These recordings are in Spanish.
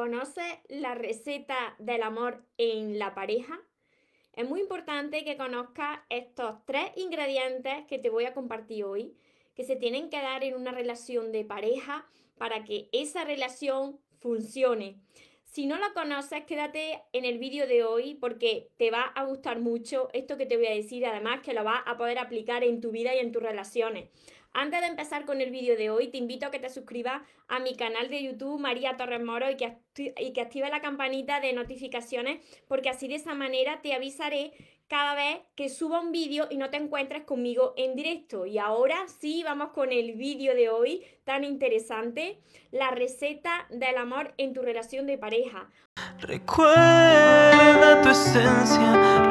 ¿Conoces la receta del amor en la pareja? Es muy importante que conozcas estos tres ingredientes que te voy a compartir hoy, que se tienen que dar en una relación de pareja para que esa relación funcione. Si no la conoces, quédate en el vídeo de hoy porque te va a gustar mucho esto que te voy a decir, además que lo vas a poder aplicar en tu vida y en tus relaciones. Antes de empezar con el vídeo de hoy, te invito a que te suscribas a mi canal de YouTube María Torres Moro y que, y que actives la campanita de notificaciones porque así de esa manera te avisaré cada vez que suba un vídeo y no te encuentres conmigo en directo. Y ahora sí, vamos con el vídeo de hoy tan interesante, la receta del amor en tu relación de pareja. Recuerda tu esencia,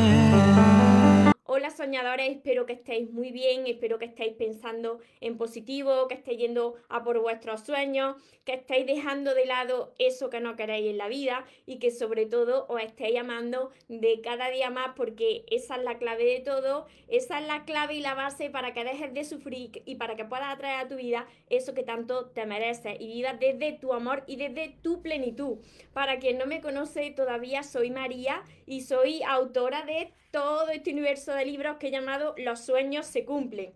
Soñadores, espero que estéis muy bien, espero que estéis pensando en positivo, que estéis yendo a por vuestros sueños, que estéis dejando de lado eso que no queréis en la vida y que sobre todo os estéis amando de cada día más porque esa es la clave de todo, esa es la clave y la base para que dejes de sufrir y para que puedas atraer a tu vida eso que tanto te mereces y vivas desde tu amor y desde tu plenitud. Para quien no me conoce todavía soy María y soy autora de todo este universo de libros que he llamado Los sueños se cumplen.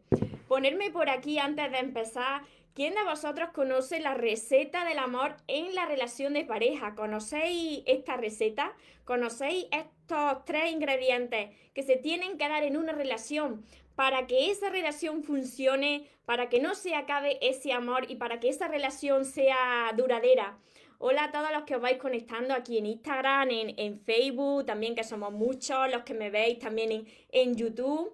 Ponerme por aquí antes de empezar. ¿Quién de vosotros conoce la receta del amor en la relación de pareja? ¿Conocéis esta receta? ¿Conocéis estos tres ingredientes que se tienen que dar en una relación para que esa relación funcione, para que no se acabe ese amor y para que esa relación sea duradera? Hola a todos los que os vais conectando aquí en Instagram, en, Facebook, también que somos muchos, los que me veis también en, en YouTube.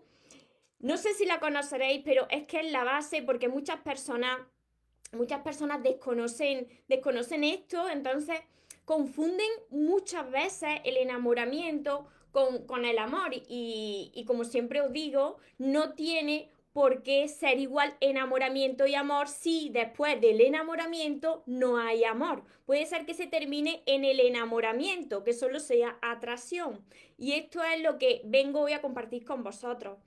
No sé si la conoceréis, pero es que es la base porque muchas personas, muchas personas desconocen, desconocen esto, entonces confunden muchas veces el enamoramiento con, con el amor y, y como siempre os digo, no tiene por qué ser igual enamoramiento y amor si después del enamoramiento no hay amor. Puede ser que se termine en el enamoramiento, que solo sea atracción. Y esto es lo que vengo hoy a compartir con vosotros.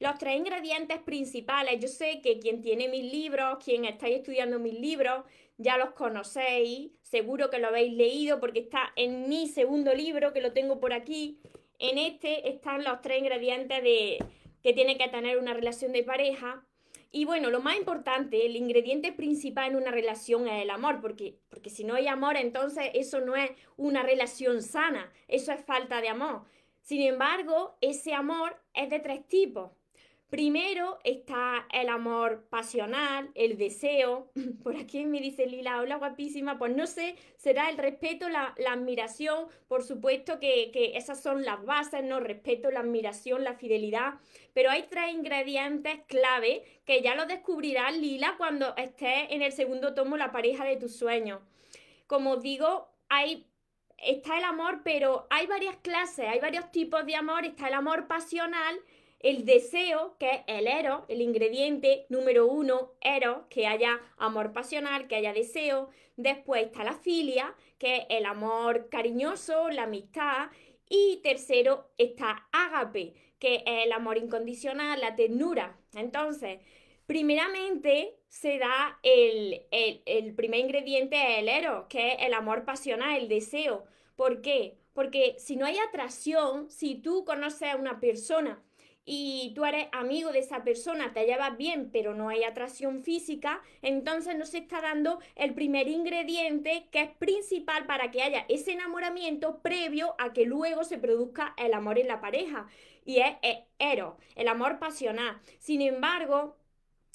Los tres ingredientes principales, yo sé que quien tiene mis libros, quien estáis estudiando mis libros, ya los conocéis, seguro que lo habéis leído porque está en mi segundo libro, que lo tengo por aquí. En este están los tres ingredientes de, que tiene que tener una relación de pareja. Y bueno, lo más importante, el ingrediente principal en una relación es el amor, porque, porque si no hay amor, entonces eso no es una relación sana, eso es falta de amor. Sin embargo, ese amor es de tres tipos. Primero está el amor pasional, el deseo. Por aquí me dice Lila, hola guapísima. Pues no sé, será el respeto, la, admiración. Por supuesto que, que, esas son las bases, ¿no? Respeto, la admiración, la fidelidad. Pero hay tres ingredientes clave que ya lo descubrirás, Lila, cuando estés en el segundo tomo, La pareja de tus sueños. Como digo, hay está el amor, pero hay varias clases, hay varios tipos de amor. Está el amor pasional el deseo, que es el eros, el ingrediente número uno, eros, que haya amor pasional, que haya deseo. Después está la filia, que es el amor cariñoso, la amistad. Y tercero está ágape, que es el amor incondicional, la ternura. Entonces, primeramente se da el, el, primer ingrediente, el eros, que es el amor pasional, el deseo. ¿Por qué? Porque si no hay atracción, si tú conoces a una persona y tú eres amigo de esa persona, te llevas bien, pero no hay atracción física, entonces no se está dando el primer ingrediente que es principal para que haya ese enamoramiento previo a que luego se produzca el amor en la pareja. Y es, Eros, el amor pasional. Sin embargo,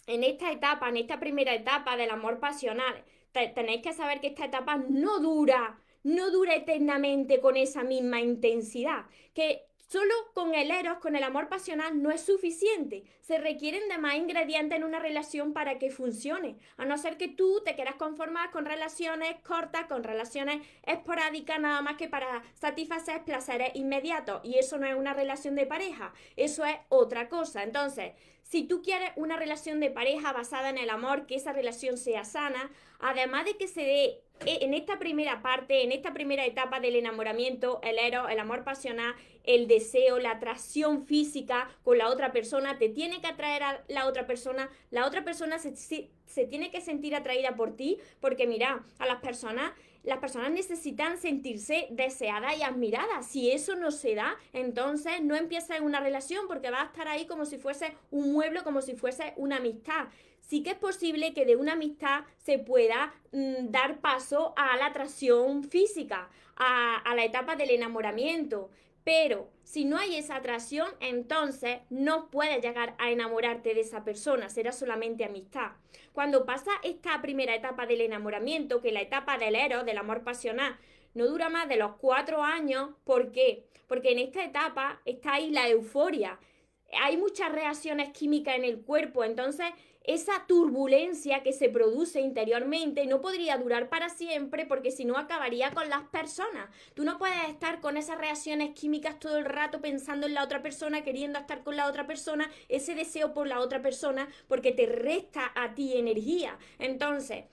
en esta etapa, en esta primera etapa del amor pasional, tenéis que saber que esta etapa no dura, no dura eternamente con esa misma intensidad. Que Solo con el eros, con el amor pasional, no es suficiente. Se requieren de más ingredientes en una relación para que funcione. A no ser que tú te quieras conformar con relaciones cortas, con relaciones esporádicas, nada más que para satisfacer placeres inmediatos. Y eso no es una relación de pareja, eso es otra cosa. Entonces, si tú quieres una relación de pareja basada en el amor, que esa relación sea sana, además de que se dé en esta primera parte, en esta primera etapa del enamoramiento, el eros, el amor pasional, el deseo, la atracción física con la otra persona, te tiene que atraer a la otra persona, la otra persona se, tiene que sentir atraída por ti, porque mira, a las personas las personas necesitan sentirse deseadas y admiradas. Si eso no se da, entonces no empieza una relación porque va a estar ahí como si fuese un mueble, como si fuese una amistad. Sí que es posible que de una amistad se pueda mm, dar paso a la atracción física, a, la etapa del enamoramiento. Pero si no hay esa atracción, entonces no puedes llegar a enamorarte de esa persona, será solamente amistad. Cuando pasa esta primera etapa del enamoramiento, que es la etapa del eros, del amor pasional, no dura más de los cuatro años, ¿por qué? Porque en esta etapa está ahí la euforia. Hay muchas reacciones químicas en el cuerpo, entonces esa turbulencia que se produce interiormente no podría durar para siempre porque si no acabaría con las personas. Tú no puedes estar con esas reacciones químicas todo el rato pensando en la otra persona, queriendo estar con la otra persona, ese deseo por la otra persona, porque te resta a ti energía. Entonces,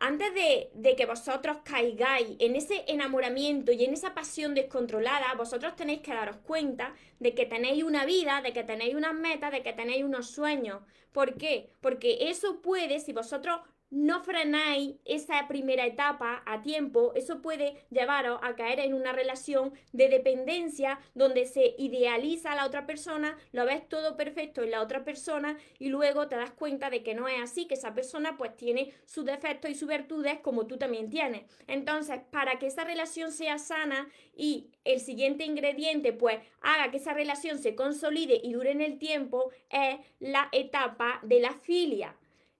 antes de, que vosotros caigáis en ese enamoramiento y en esa pasión descontrolada, vosotros tenéis que daros cuenta de que tenéis una vida, de que tenéis unas metas, de que tenéis unos sueños. ¿Por qué? Porque eso puede, si vosotros no frenáis esa primera etapa a tiempo, eso puede llevaros a caer en una relación de dependencia donde se idealiza a la otra persona, lo ves todo perfecto en la otra persona y luego te das cuenta de que no es así, que esa persona pues tiene sus defectos y sus virtudes como tú también tienes. Entonces, para que esa relación sea sana y el siguiente ingrediente pues haga que esa relación se consolide y dure en el tiempo, es la etapa de la filia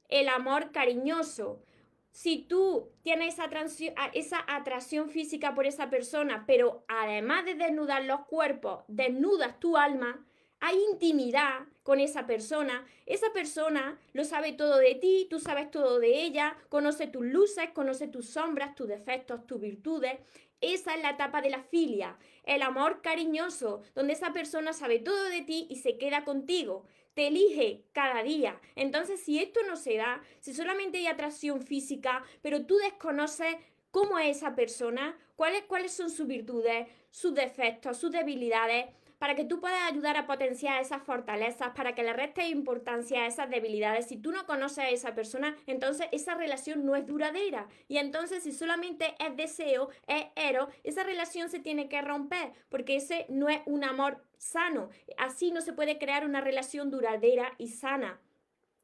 el amor cariñoso. Si tú tienes esa, atracción física por esa persona, pero además de desnudar los cuerpos, desnudas tu alma, hay intimidad con esa persona, esa persona lo sabe todo de ti, tú sabes todo de ella, conoce tus luces, conoce tus sombras, tus defectos, tus virtudes. Esa es la etapa de la filia, el amor cariñoso, donde esa persona sabe todo de ti y se queda contigo te elige cada día. Entonces, si esto no se da, si solamente hay atracción física, pero tú desconoces cómo es esa persona, cuáles, cuáles son sus virtudes, sus defectos, sus debilidades, para que tú puedas ayudar a potenciar esas fortalezas, para que le restes importancia a esas debilidades. Si tú no conoces a esa persona, entonces esa relación no es duradera. Y entonces si solamente es deseo, es ero, esa relación se tiene que romper, porque ese no es un amor sano. Así no se puede crear una relación duradera y sana.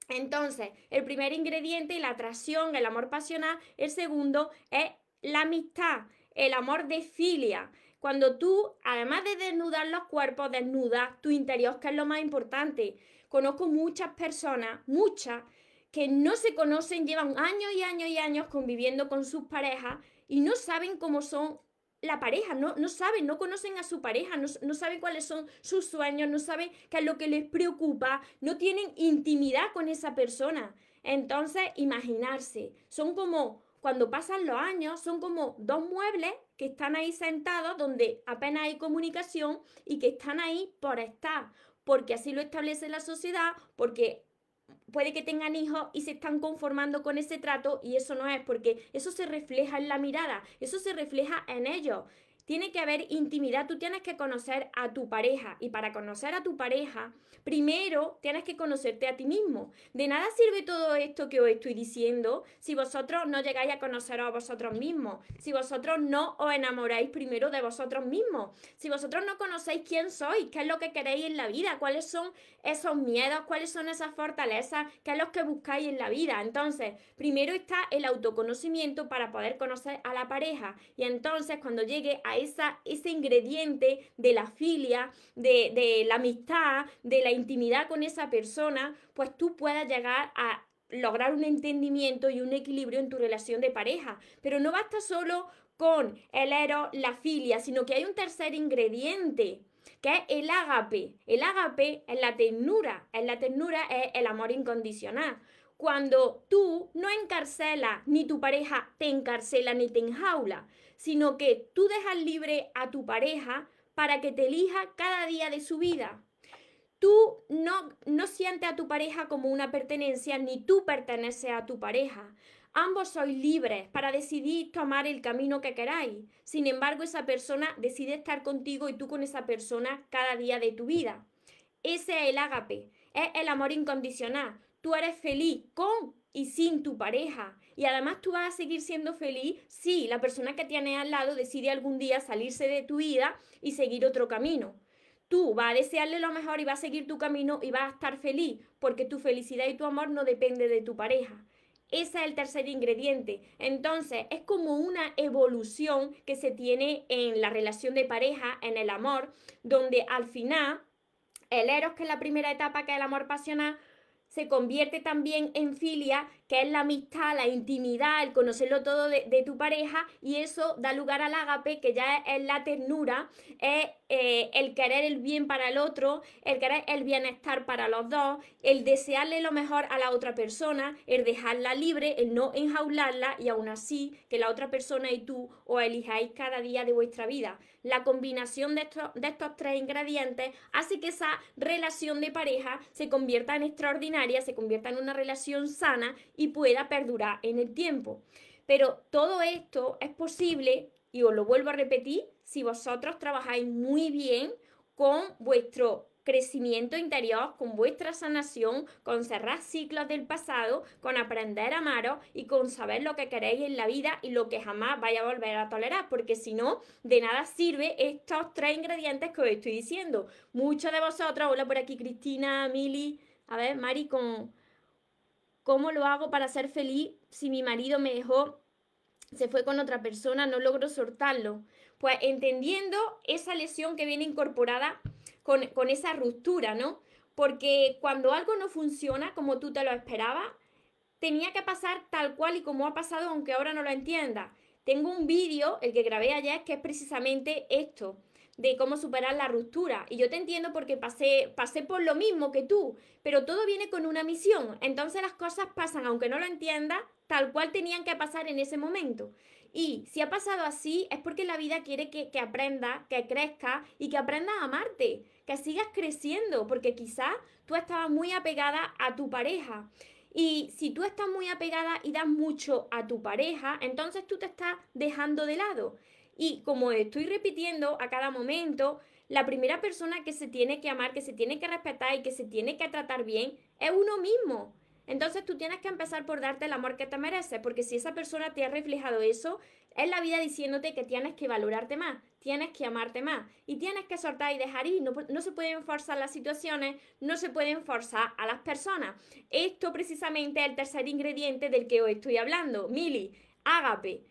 Entonces, el primer ingrediente, la atracción, el amor pasional. El segundo es la amistad, el amor de filia. Cuando tú, además de desnudar los cuerpos, desnudas tu interior, que es lo más importante. Conozco muchas personas, muchas, que no se conocen, llevan años y años y años conviviendo con sus parejas y no saben cómo son la pareja, no, no saben, no conocen a su pareja, no, no, saben cuáles son sus sueños, no saben qué es lo que les preocupa, no tienen intimidad con esa persona. Entonces, imaginarse, son como cuando pasan los años, son como dos muebles que están ahí sentados donde apenas hay comunicación y que están ahí por estar, porque así lo establece la sociedad, porque puede que tengan hijos y se están conformando con ese trato y eso no es, porque eso se refleja en la mirada, eso se refleja en ellos. Tiene que haber intimidad, tú tienes que conocer a tu pareja. Y para conocer a tu pareja, primero tienes que conocerte a ti mismo. De nada sirve todo esto que os estoy diciendo si vosotros no llegáis a conoceros a vosotros mismos, si vosotros no os enamoráis primero de vosotros mismos, si vosotros no conocéis quién sois, qué es lo que queréis en la vida, cuáles son esos miedos, cuáles son esas fortalezas, qué es lo que buscáis en la vida. Entonces, primero está el autoconocimiento para poder conocer a la pareja. Y entonces cuando llegue a esa, ese ingrediente de la filia, de, la amistad, de la intimidad con esa persona, pues tú puedas llegar a lograr un entendimiento y un equilibrio en tu relación de pareja. Pero no basta solo con el eros, la filia, sino que hay un tercer ingrediente que es el ágape. El ágape es la ternura, es la ternura, es el amor incondicional. Cuando tú no encarcelas, ni tu pareja te encarcela ni te enjaula, sino que tú dejas libre a tu pareja para que te elija cada día de su vida. Tú no, no sientes a tu pareja como una pertenencia, ni tú perteneces a tu pareja. Ambos sois libres para decidir tomar el camino que queráis. Sin embargo, esa persona decide estar contigo y tú con esa persona cada día de tu vida. Ese es el ágape, es el amor incondicional. Tú eres feliz con y sin tu pareja. Y además tú vas a seguir siendo feliz si la persona que tienes al lado decide algún día salirse de tu vida y seguir otro camino. Tú vas a desearle lo mejor y vas a seguir tu camino y vas a estar feliz porque tu felicidad y tu amor no depende de tu pareja. Ese es el tercer ingrediente. Entonces, es como una evolución que se tiene en la relación de pareja, en el amor, donde al final el eros, que es la primera etapa, que es el amor pasional, se convierte también en filia, que es la amistad, la intimidad, el conocerlo todo de, tu pareja, y eso da lugar al ágape, que ya es, la ternura, es eh, el querer el bien para el otro, el querer el bienestar para los dos, el desearle lo mejor a la otra persona, el dejarla libre, el no enjaularla y aún así que la otra persona y tú os elijáis cada día de vuestra vida. La combinación de estos, tres ingredientes hace que esa relación de pareja se convierta en extraordinaria, se convierta en una relación sana pueda perdurar en el tiempo. Pero todo esto es posible, y os lo vuelvo a repetir, si vosotros trabajáis muy bien con vuestro crecimiento interior, con vuestra sanación, con cerrar ciclos del pasado, con aprender a amaros y con saber lo que queréis en la vida y lo que jamás vaya a volver a tolerar, porque si no, de nada sirve estos tres ingredientes que os estoy diciendo. Muchos de vosotros, hola por aquí Cristina, Mili, a ver, Mari, con cómo lo hago para ser feliz si mi marido me dejó, se fue con otra persona, no logro soltarlo. Pues entendiendo esa lesión que viene incorporada con, esa ruptura, ¿no? Porque cuando algo no funciona como tú te lo esperabas, tenía que pasar tal cual y como ha pasado, aunque ahora no lo entiendas. Tengo un vídeo, el que grabé ayer, que es precisamente esto, de cómo superar la ruptura. Y yo te entiendo porque pasé, pasé por lo mismo que tú, pero todo viene con una misión. Entonces las cosas pasan, aunque no lo entiendas, tal cual tenían que pasar en ese momento. Y si ha pasado así, es porque la vida quiere que, que aprenda, que crezca y que aprendas a amarte, que sigas creciendo, porque quizás tú estabas muy apegada a tu pareja. Y si tú estás muy apegada y das mucho a tu pareja, entonces tú te estás dejando de lado. Y como estoy repitiendo a cada momento, la primera persona que se tiene que amar, que se tiene que respetar y que se tiene que tratar bien es uno mismo. Entonces tú tienes que empezar por darte el amor que te mereces, porque si esa persona te ha reflejado eso, es la vida diciéndote que tienes que valorarte más, tienes que amarte más y tienes que soltar y dejar ir. No, se pueden forzar las situaciones, no se pueden forzar a las personas. Esto precisamente es el tercer ingrediente del que hoy estoy hablando. Mili, ágape.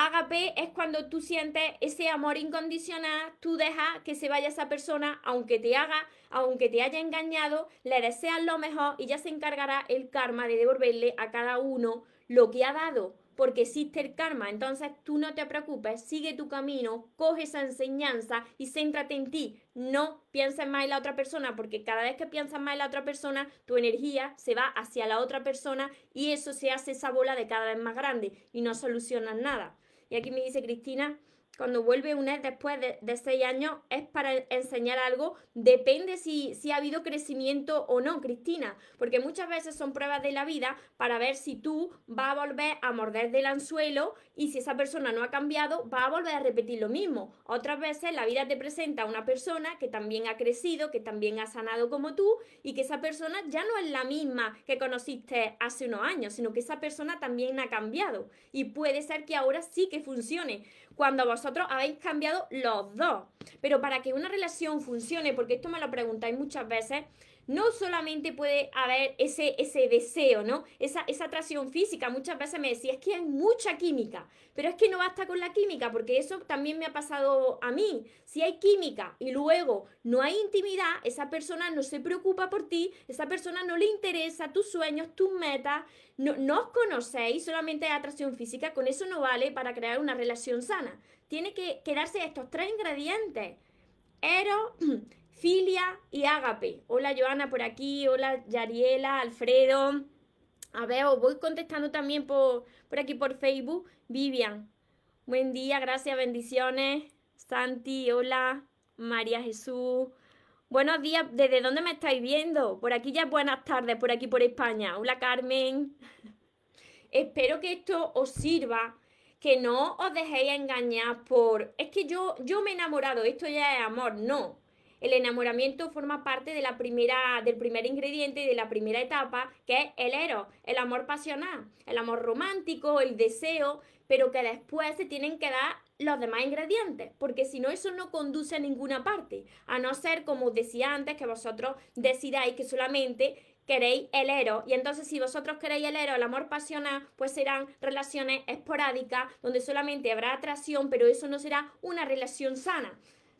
Ágape es cuando tú sientes ese amor incondicional, tú dejas que se vaya esa persona, aunque te haga, aunque te haya engañado, le deseas lo mejor y ya se encargará el karma de devolverle a cada uno lo que ha dado, porque existe el karma. Entonces tú no te preocupes, sigue tu camino, coge esa enseñanza y céntrate en ti. No pienses más en la otra persona, porque cada vez que piensas más en la otra persona, tu energía se va hacia la otra persona y eso se hace esa bola de cada vez más grande y no solucionas nada. Y aquí me dice Cristina, cuando vuelve una después de, seis años es para enseñar algo, depende si, si ha habido crecimiento o no, Cristina, porque muchas veces son pruebas de la vida para ver si tú vas a volver a morder del anzuelo y si esa persona no ha cambiado, va a volver a repetir lo mismo. Otras veces la vida te presenta a una persona que también ha crecido, que también ha sanado como tú y que esa persona ya no es la misma que conociste hace unos años, sino que esa persona también ha cambiado. Y puede ser que ahora sí que funcione. Cuando vosotros habéis cambiado los dos. Pero para que una relación funcione, porque esto me lo preguntáis muchas veces, no solamente puede haber ese, ese deseo, ¿no? Esa, esa atracción física. Muchas veces me decía, es que hay mucha química, pero es que no basta con la química, porque eso también me ha pasado a mí. Si hay química y luego no hay intimidad, esa persona no se preocupa por ti, esa persona no le interesa tus sueños, tus metas, no, no os conocéis, solamente hay atracción física, con eso no vale para crear una relación sana. Tiene que quedarse estos tres ingredientes. Ero, Filia y Ágape. Hola Joana por aquí, hola Yariela, Alfredo. A ver, os voy contestando también por, por aquí por Facebook. Vivian, buen día, gracias, bendiciones. Santi, hola. María Jesús. Buenos días, ¿desde dónde me estáis viendo? Por aquí ya buenas tardes, por aquí por España. Hola Carmen. Espero que esto os sirva, que no os dejéis engañar por... Es que yo, yo me he enamorado, esto ya es amor, no. El enamoramiento forma parte de la primera, del primer ingrediente de la primera etapa, que es el eros, el amor pasional, el amor romántico, el deseo, pero que después se tienen que dar los demás ingredientes, porque si no eso no conduce a ninguna parte, a no ser como decía antes que vosotros decidáis que solamente queréis el eros y entonces si vosotros queréis el eros, el amor pasional, pues serán relaciones esporádicas donde solamente habrá atracción, pero eso no será una relación sana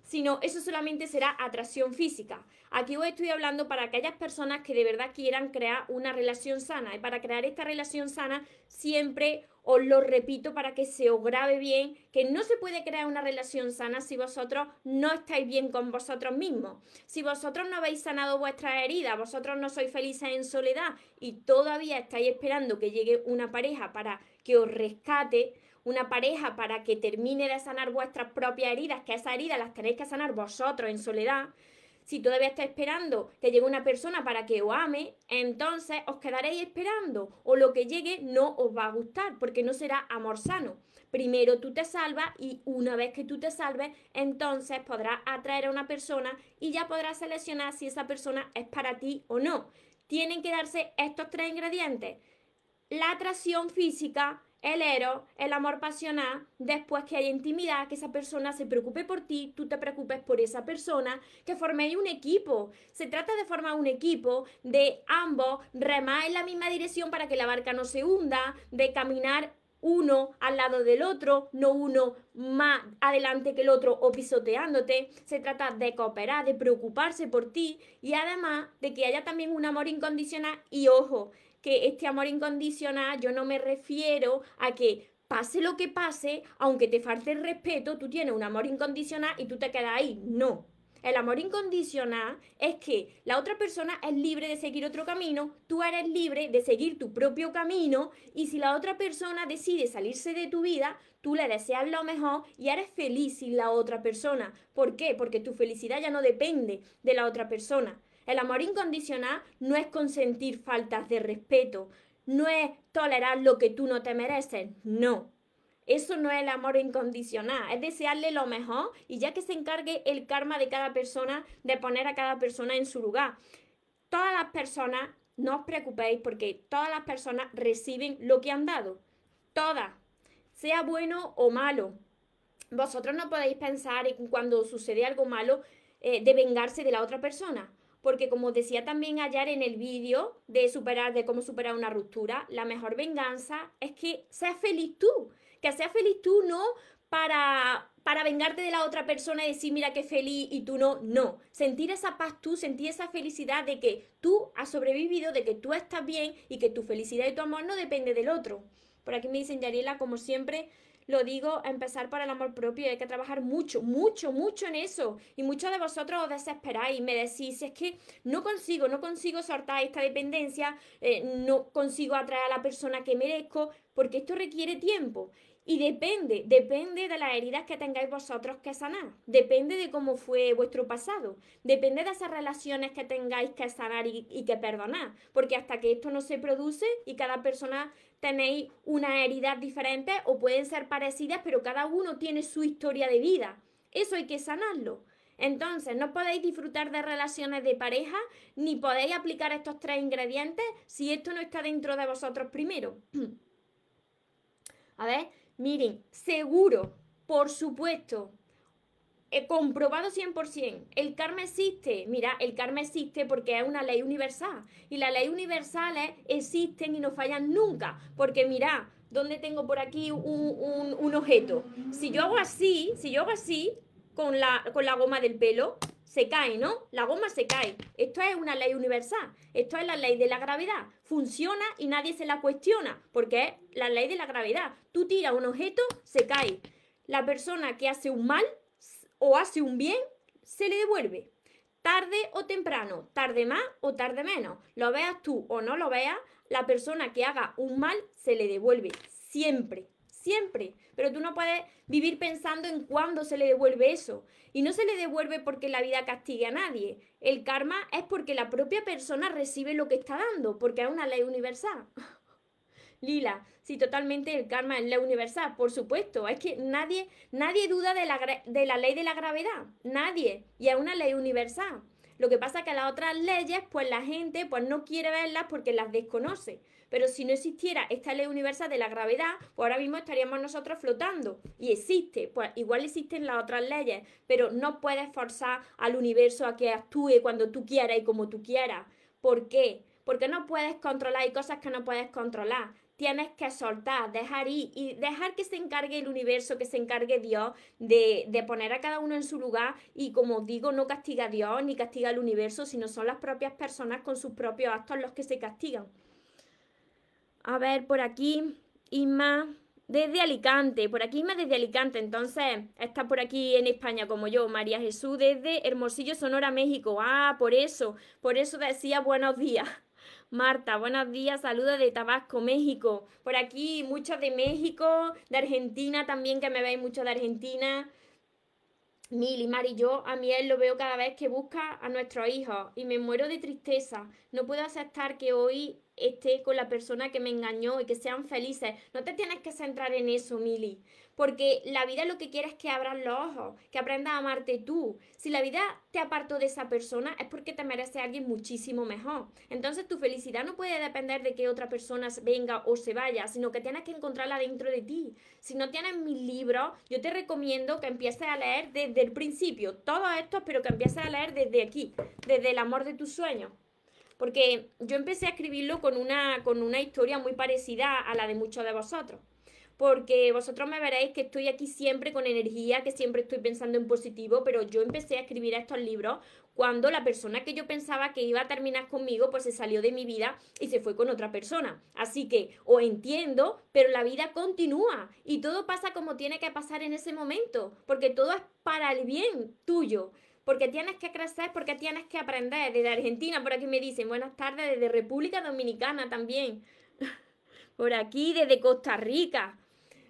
sino eso solamente será atracción física. Aquí os estoy hablando para aquellas personas que de verdad quieran crear una relación sana. Y para crear esta relación sana, siempre os lo repito para que se os grabe bien, que no se puede crear una relación sana si vosotros no estáis bien con vosotros mismos. Si vosotros no habéis sanado vuestras heridas, vosotros no sois felices en soledad y todavía estáis esperando que llegue una pareja para que os rescate, una pareja para que termine de sanar vuestras propias heridas, que esas heridas las tenéis que sanar vosotros en soledad, si todavía estáis esperando que llegue una persona para que os ame, entonces os quedaréis esperando o lo que llegue no os va a gustar porque no será amor sano. Primero tú te salvas y una vez que tú te salves, entonces podrás atraer a una persona y ya podrás seleccionar si esa persona es para ti o no. Tienen que darse estos tres ingredientes. La atracción física, el ero, el amor pasional, después que haya intimidad, que esa persona se preocupe por ti, tú te preocupes por esa persona, que forméis un equipo. Se trata de formar un equipo de ambos remar en la misma dirección para que la barca no se hunda, de caminar uno al lado del otro, no uno más adelante que el otro o pisoteándote. Se trata de cooperar, de preocuparse por ti y además de que haya también un amor incondicional y ojo, que este amor incondicional yo no me refiero a que pase lo que pase, aunque te falte el respeto, tú tienes un amor incondicional y tú te quedas ahí. No. El amor incondicional es que la otra persona es libre de seguir otro camino, tú eres libre de seguir tu propio camino y si la otra persona decide salirse de tu vida, tú le deseas lo mejor y eres feliz sin la otra persona. ¿Por qué? Porque tu felicidad ya no depende de la otra persona. El amor incondicional no es consentir faltas de respeto, no es tolerar lo que tú no te mereces, no. Eso no es el amor incondicional, es desearle lo mejor y ya que se encargue el karma de cada persona de poner a cada persona en su lugar. Todas las personas, no os preocupéis porque todas las personas reciben lo que han dado. Todas, sea bueno o malo. Vosotros no podéis pensar cuando sucede algo malo eh, de vengarse de la otra persona porque como decía también ayer en el vídeo de superar, de cómo superar una ruptura, la mejor venganza es que seas feliz tú, que seas feliz tú no para, para vengarte de la otra persona y decir, mira qué feliz y tú no, no. Sentir esa paz tú, sentir esa felicidad de que tú has sobrevivido, de que tú estás bien y que tu felicidad y tu amor no depende del otro. Por aquí me dicen, Yariela, como siempre, lo digo, empezar para el amor propio hay que trabajar mucho, mucho, mucho en eso. Y muchos de vosotros os desesperáis y me decís, es que no consigo, no consigo soltar esta dependencia, eh, no consigo atraer a la persona que merezco, porque esto requiere tiempo. Y depende, depende de las heridas que tengáis vosotros que sanar, depende de cómo fue vuestro pasado, depende de esas relaciones que tengáis que sanar y, que perdonar, porque hasta que esto no se produce y cada persona tenéis una herida diferente o pueden ser parecidas, pero cada uno tiene su historia de vida. Eso hay que sanarlo. Entonces, no podéis disfrutar de relaciones de pareja ni podéis aplicar estos tres ingredientes si esto no está dentro de vosotros primero. A ver, Miren, seguro, por supuesto, He comprobado 100%. El karma existe. Mira, el karma existe porque es una ley universal. Y las leyes universales existen y no fallan nunca. Porque mira, ¿dónde tengo por aquí un, un objeto? Si yo hago así, si yo hago así con la, con la goma del pelo, se cae, ¿no? La goma se cae. Esto es una ley universal. Esto es la ley de la gravedad. Funciona y nadie se la cuestiona, porque es la ley de la gravedad. Tú tiras un objeto, se cae. La persona que hace un mal o hace un bien, se le devuelve. Tarde o temprano, tarde más o tarde menos. Lo veas tú o no lo veas, la persona que haga un mal se le devuelve. Siempre, siempre. Pero tú no puedes vivir pensando en cuándo se le devuelve eso. Y no se le devuelve porque la vida castigue a nadie. El karma es porque la propia persona recibe lo que está dando, porque es una ley universal. Lila, sí, totalmente el karma es la universal, por supuesto. Es que nadie, nadie duda de la, de la ley de la gravedad, nadie. Y es una ley universal. Lo que pasa es que las otras leyes, pues la gente pues no quiere verlas porque las desconoce. Pero si no existiera esta ley universal de la gravedad, pues ahora mismo estaríamos nosotros flotando. Y existe, pues igual existen las otras leyes, pero no puedes forzar al universo a que actúe cuando tú quieras y como tú quieras. ¿Por qué? Porque no puedes controlar, hay cosas que no puedes controlar tienes que soltar, dejar ir y dejar que se encargue el universo, que se encargue Dios de, de, poner a cada uno en su lugar y como digo, no castiga Dios ni castiga al universo, sino son las propias personas con sus propios actos los que se castigan. A ver, por aquí, Isma, desde Alicante, por aquí Isma desde Alicante, entonces está por aquí en España como yo, María Jesús desde Hermosillo, Sonora, México. Ah, por eso, por eso decía buenos días. Marta, buenos días, saludos de Tabasco, México. Por aquí muchos de México, de Argentina también, que me veis mucho de Argentina. Mili, Mari, yo a mí él lo veo cada vez que busca a nuestros hijos y me muero de tristeza. No puedo aceptar que hoy esté con la persona que me engañó y que sean felices. No te tienes que centrar en eso, Mili. Porque la vida lo que quiere es que abran los ojos, que aprendas a amarte tú. Si la vida te apartó de esa persona es porque te merece a alguien muchísimo mejor. Entonces tu felicidad no puede depender de que otra persona venga o se vaya, sino que tienes que encontrarla dentro de ti. Si no tienes mis libros, yo te recomiendo que empieces a leer desde el principio, todo esto, pero que empieces a leer desde aquí, desde el amor de tus sueños porque yo empecé a escribirlo con una, con una historia muy parecida a la de muchos de vosotros porque vosotros me veréis que estoy aquí siempre con energía, que siempre estoy pensando en positivo, pero yo empecé a escribir estos libros cuando la persona que yo pensaba que iba a terminar conmigo, pues se salió de mi vida y se fue con otra persona. Así que o entiendo, pero la vida continúa y todo pasa como tiene que pasar en ese momento, porque todo es para el bien tuyo porque tienes que crecer, porque tienes que aprender. Desde Argentina, por aquí me dicen, buenas tardes, desde República Dominicana también. por aquí, desde Costa Rica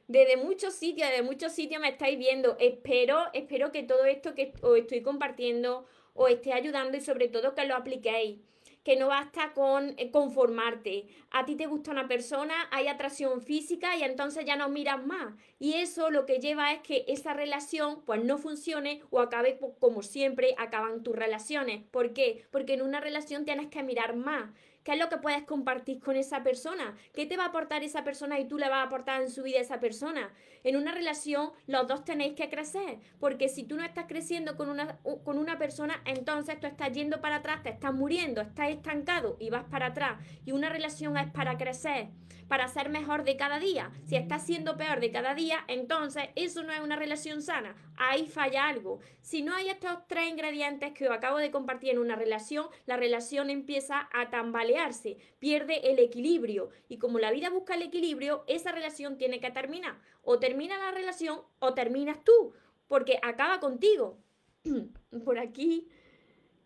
desde muchos sitios, desde muchos sitios me estáis viendo. Espero, espero que todo esto que os estoy compartiendo os esté ayudando y sobre todo que lo apliquéis. Que no basta con eh, conformarte. A ti te gusta una persona, hay atracción física y entonces ya no miras más. Y eso lo que lleva es que esa relación pues no funcione o acabe como siempre acaban tus relaciones. ¿Por qué? Porque en una relación tienes que mirar más. ¿Qué es lo que puedes compartir con esa persona? ¿Qué te va a aportar esa persona y tú le vas a aportar en su vida a esa persona? En una relación los dos tenéis que crecer, porque si tú no estás creciendo con una, con una persona, entonces tú estás yendo para atrás, te estás muriendo, estás estancado y vas para atrás. Y una relación es para crecer para ser mejor de cada día. Si estás siendo peor de cada día, entonces eso no es una relación sana. Ahí falla algo. Si no hay estos tres ingredientes que os acabo de compartir en una relación, la relación empieza a pierde el equilibrio. Y como la vida busca el equilibrio, esa relación tiene que terminar. O termina la relación o terminas tú, porque acaba contigo. Por aquí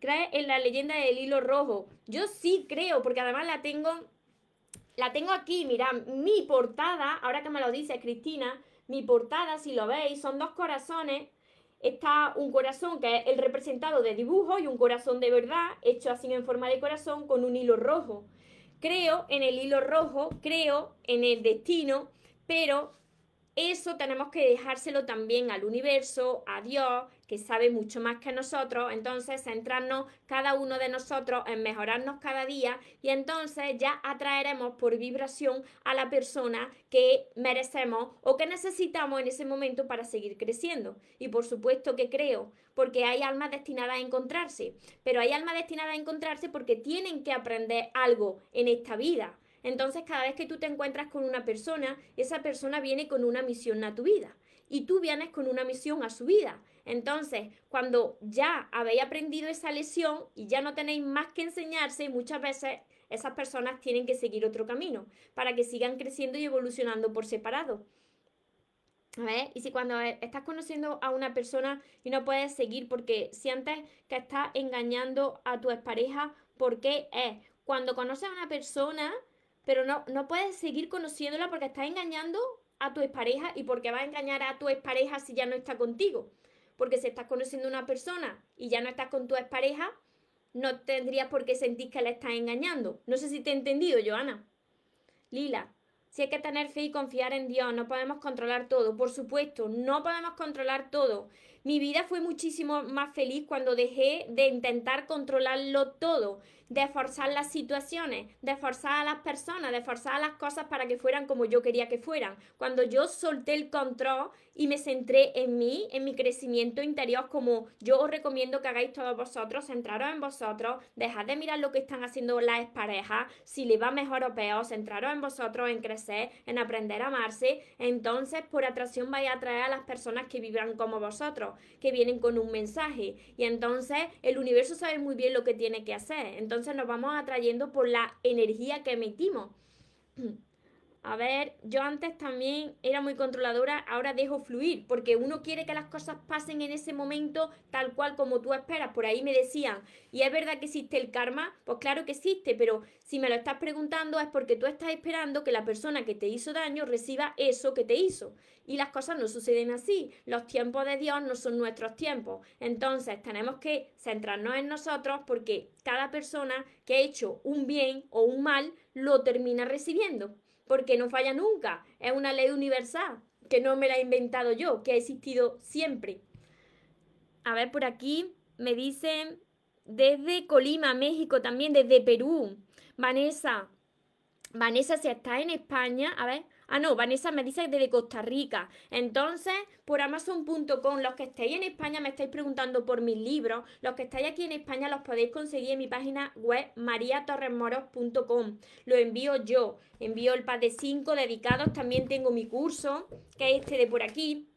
cree en la leyenda del hilo rojo. Yo sí creo, porque además la tengo la tengo aquí, mirad, mi portada, ahora que me lo dice Cristina, mi portada, si lo veis, son dos corazones. Está un corazón que es el representado de dibujo y un corazón de verdad, hecho así en forma de corazón con un hilo rojo. Creo en el hilo rojo, creo en el destino, pero eso tenemos que dejárselo también al universo, a Dios, que sabe mucho más que nosotros. Entonces, centrarnos cada uno de nosotros en mejorarnos cada día y entonces ya atraeremos por vibración a la persona que merecemos o que necesitamos en ese momento para seguir creciendo. Y por supuesto que creo, porque hay almas destinadas a encontrarse, pero hay almas destinadas a encontrarse porque tienen que aprender algo en esta vida. Entonces, cada vez que tú te encuentras con una persona, esa persona viene con una misión a tu vida y tú vienes con una misión a su vida. Entonces, cuando ya habéis aprendido esa lesión y ya no tenéis más que enseñarse, muchas veces esas personas tienen que seguir otro camino para que sigan creciendo y evolucionando por separado. A ver, y si cuando estás conociendo a una persona y no puedes seguir porque sientes que estás engañando a tu expareja, ¿por qué es? Cuando conoces a una persona pero no, no puedes seguir conociéndola porque estás engañando a tu expareja y porque vas a engañar a tu expareja si ya no está contigo. Porque si estás conociendo a una persona y ya no estás con tu expareja, no tendrías por qué sentir que la estás engañando. No sé si te he entendido, Joana. Lila, si hay que tener fe y confiar en Dios, no podemos controlar todo. Por supuesto, no podemos controlar todo. Mi vida fue muchísimo más feliz cuando dejé de intentar controlarlo todo de forzar las situaciones, de forzar a las personas, de forzar a las cosas para que fueran como yo quería que fueran. Cuando yo solté el control y me centré en mí, en mi crecimiento interior, como yo os recomiendo que hagáis todos vosotros, centraros en vosotros, dejad de mirar lo que están haciendo las parejas, si le va mejor o peor, centraros en vosotros, en crecer, en aprender a amarse, entonces por atracción vais a atraer a las personas que vibran como vosotros, que vienen con un mensaje y entonces el universo sabe muy bien lo que tiene que hacer. Entonces nos vamos atrayendo por la energía que emitimos. A ver, yo antes también era muy controladora, ahora dejo fluir, porque uno quiere que las cosas pasen en ese momento tal cual como tú esperas. Por ahí me decían, ¿y es verdad que existe el karma? Pues claro que existe, pero si me lo estás preguntando es porque tú estás esperando que la persona que te hizo daño reciba eso que te hizo. Y las cosas no suceden así. Los tiempos de Dios no son nuestros tiempos. Entonces tenemos que centrarnos en nosotros porque cada persona que ha hecho un bien o un mal lo termina recibiendo porque no falla nunca. Es una ley universal, que no me la he inventado yo, que ha existido siempre. A ver, por aquí me dicen desde Colima, México, también desde Perú. Vanessa, Vanessa, si estás en España, a ver, Ah, no, Vanessa me dice desde Costa Rica. Entonces, por amazon.com, los que estéis en España me estáis preguntando por mis libros. Los que estáis aquí en España los podéis conseguir en mi página web mariatorresmoros.com. Lo envío yo. Envío el pack de 5 dedicados. También tengo mi curso, que es este de por aquí.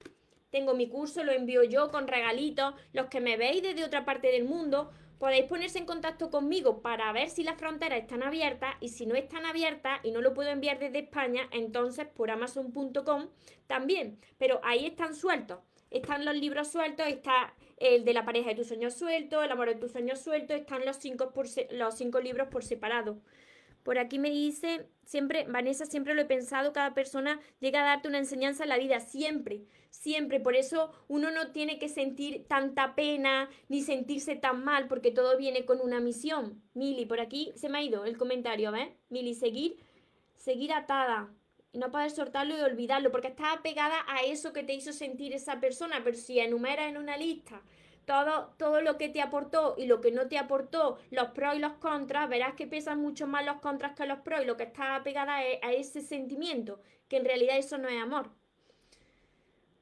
Tengo mi curso, lo envío yo con regalitos. Los que me veis desde otra parte del mundo, podéis ponerse en contacto conmigo para ver si las fronteras están abiertas y si no están abiertas y no lo puedo enviar desde España, entonces por amazon.com también. Pero ahí están sueltos. Están los libros sueltos, está el de la pareja de tus sueños suelto, el amor de tus sueños suelto, están los cinco, por los cinco libros por separado. Por aquí me dice, siempre, Vanessa, siempre lo he pensado, cada persona llega a darte una enseñanza en la vida, siempre, siempre. Por eso uno no tiene que sentir tanta pena ni sentirse tan mal, porque todo viene con una misión. Mili, por aquí se me ha ido el comentario, ¿ves? Mili, seguir, seguir atada. Y no poder soltarlo y olvidarlo, porque estás pegada a eso que te hizo sentir esa persona, pero si enumeras en una lista todo, todo lo que te aportó y lo que no te aportó, los pros y los contras, verás que pesan mucho más los contras que los pros y lo que está pegada es a ese sentimiento, que en realidad eso no es amor.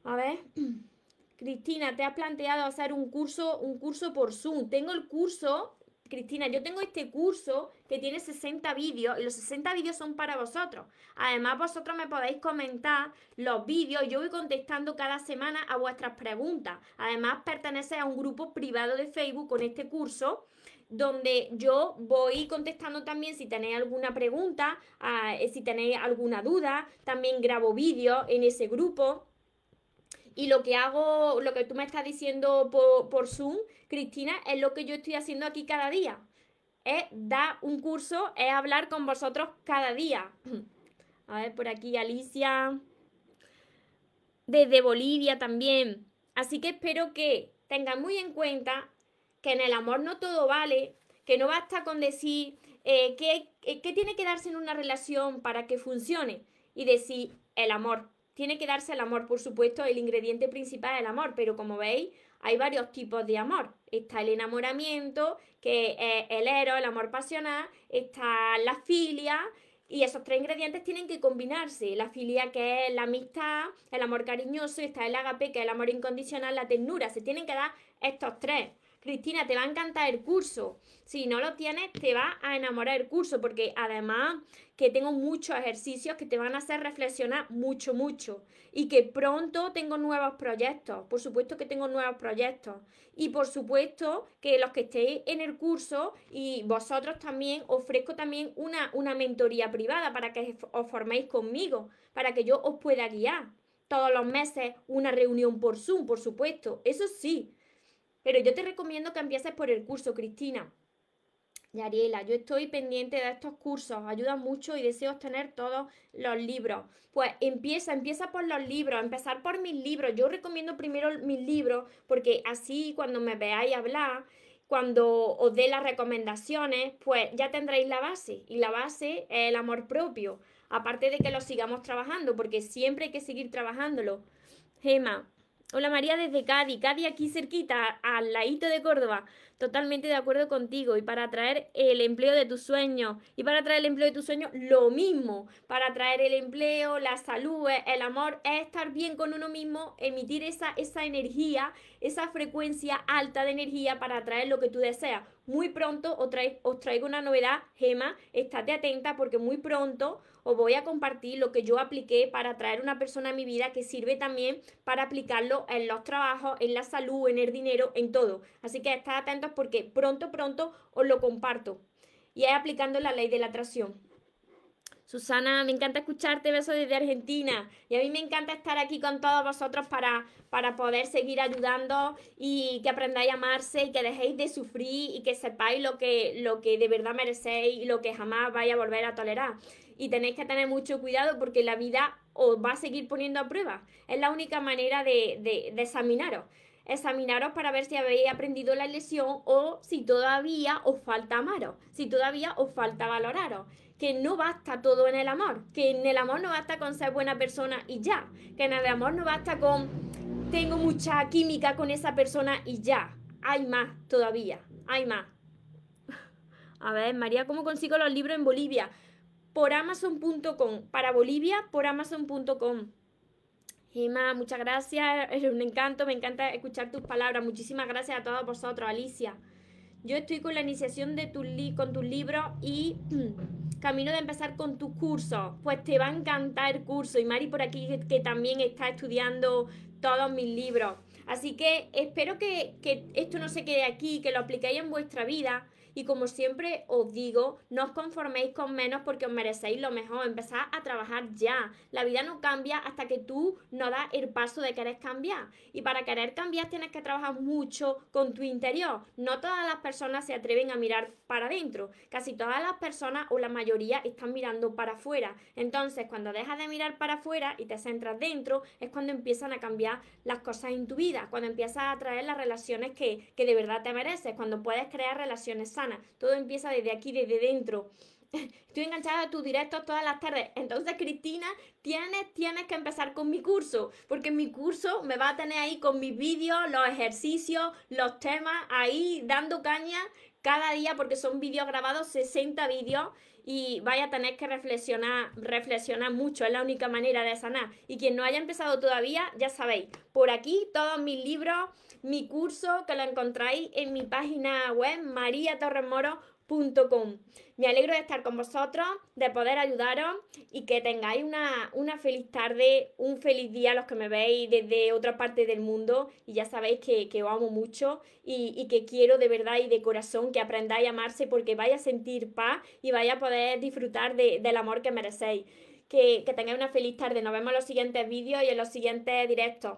A ver, Cristina, te has planteado hacer un curso, un curso por Zoom. Tengo el curso Cristina, yo tengo este curso que tiene 60 vídeos y los 60 vídeos son para vosotros. Además, vosotros me podéis comentar los vídeos. Yo voy contestando cada semana a vuestras preguntas. Además, pertenece a un grupo privado de Facebook con este curso donde yo voy contestando también si tenéis alguna pregunta, ah, si tenéis alguna duda. También grabo vídeos en ese grupo. Y lo que hago, lo que tú me estás diciendo por, Zoom, Cristina, es lo que yo estoy haciendo aquí cada día. Es dar un curso, es hablar con vosotros cada día. A ver, por aquí Alicia. Desde Bolivia también. Así que espero que tengan muy en cuenta que en el amor no todo vale, que no basta con decir eh, que, que tiene que darse en una relación para que funcione y decir el amor tiene que darse el amor, por supuesto, el ingrediente principal es el amor, pero como veis, hay varios tipos de amor. Está el enamoramiento, que es el eros, el amor pasional, está la filia, y esos tres ingredientes tienen que combinarse. La filia, que es la amistad, el amor cariñoso, está el agape, que es el amor incondicional, la ternura. Se tienen que dar estos tres. Cristina, te va a encantar el curso. Si no lo tienes, te va a enamorar el curso, porque además que tengo muchos ejercicios que te van a hacer reflexionar mucho, mucho. Y que pronto tengo nuevos proyectos. Por supuesto que tengo nuevos proyectos. Y por supuesto que los que estéis en el curso y vosotros también, ofrezco también una, una mentoría privada para que os forméis conmigo, para que yo os pueda guiar. Todos los meses una reunión por Zoom, por supuesto. Eso sí pero yo te recomiendo que empieces por el curso, Cristina. Y Ariela, yo estoy pendiente de estos cursos, ayudan mucho y deseo obtener todos los libros. Pues empieza, empieza por los libros, empezar por mis libros. Yo recomiendo primero mis libros porque así cuando me veáis hablar, cuando os dé las recomendaciones, pues ya tendréis la base. Y la base es el amor propio. Aparte de que lo sigamos trabajando, porque siempre hay que seguir trabajándolo. Gema, Hola María desde Cádiz, Cádiz aquí cerquita, al ladito de Córdoba. Totalmente de acuerdo contigo. Y para atraer el empleo de tus sueños. Y para atraer el empleo de tus sueños, lo mismo. Para atraer el empleo, la salud, el amor, es estar bien con uno mismo, emitir esa, esa energía, esa frecuencia alta de energía para atraer lo que tú deseas. Muy pronto os, os traigo una novedad, Gema, estate atenta porque muy pronto os voy a compartir lo que yo apliqué para traer una persona a mi vida que sirve también para aplicarlo en los trabajos, en la salud, en el dinero, en todo. Así que estad atentos porque pronto, pronto os lo comparto. Y es aplicando la ley de la atracción. Susana, me encanta escucharte, beso desde Argentina. Y a mí me encanta estar aquí con todos vosotros para, para poder seguir ayudando y que aprendáis a amarse y que dejéis de sufrir y que sepáis lo que, lo que de verdad merecéis y lo que jamás vais a volver a tolerar y tenéis que tener mucho cuidado porque la vida os va a seguir poniendo a prueba. Es la única manera de, de, examinaros. Examinaros para ver si habéis aprendido la lección o si todavía os falta amaros, si todavía os falta valoraros. Que no basta todo en el amor, que en el amor no basta con ser buena persona y ya, que en el amor no basta con tengo mucha química con esa persona y ya. Hay más todavía, hay más. A ver, María, ¿cómo consigo los libros en Bolivia? Por amazon.com. Para Bolivia, por amazon.com. Gema, muchas gracias. Es un encanto, me encanta escuchar tus palabras. Muchísimas gracias a todos vosotros, Alicia. Yo estoy con la iniciación de tu con tus libros y camino de empezar con tus cursos. Pues te va a encantar el curso. Y Mari por aquí que, también está estudiando todos mis libros. Así que espero que, que esto no se quede aquí, que lo apliquéis en vuestra vida y como siempre os digo, no os conforméis con menos porque os merecéis lo mejor. Empezad a trabajar ya. La vida no cambia hasta que tú no das el paso de querer cambiar. Y para querer cambiar tienes que trabajar mucho con tu interior. No todas las personas se atreven a mirar para adentro. Casi todas las personas o la mayoría están mirando para afuera. Entonces, cuando dejas de mirar para afuera y te centras dentro, es cuando empiezan a cambiar las cosas en tu vida. Cuando empiezas a atraer las relaciones que, que de verdad te mereces. Cuando puedes crear relaciones sanas todo empieza desde aquí, desde dentro. Estoy enganchada a tus directos todas las tardes. Entonces, Cristina, tienes, tienes que empezar con mi curso, porque mi curso me va a tener ahí con mis vídeos, los ejercicios, los temas, ahí dando caña cada día, porque son vídeos grabados, 60 vídeos, y vaya a tener que reflexionar, reflexionar mucho, es la única manera de sanar. Y quien no haya empezado todavía, ya sabéis, por aquí todos mis libros, mi curso que lo encontráis en mi página web mariatorremoro.com. Me alegro de estar con vosotros, de poder ayudaros y que tengáis una, feliz tarde, un feliz día los que me veis desde otra parte del mundo y ya sabéis que, os amo mucho y, que quiero de verdad y de corazón que aprendáis a amarse porque vais a sentir paz y vais a poder disfrutar del amor que merecéis. Que, que tengáis una feliz tarde. Nos vemos en los siguientes vídeos y en los siguientes directos.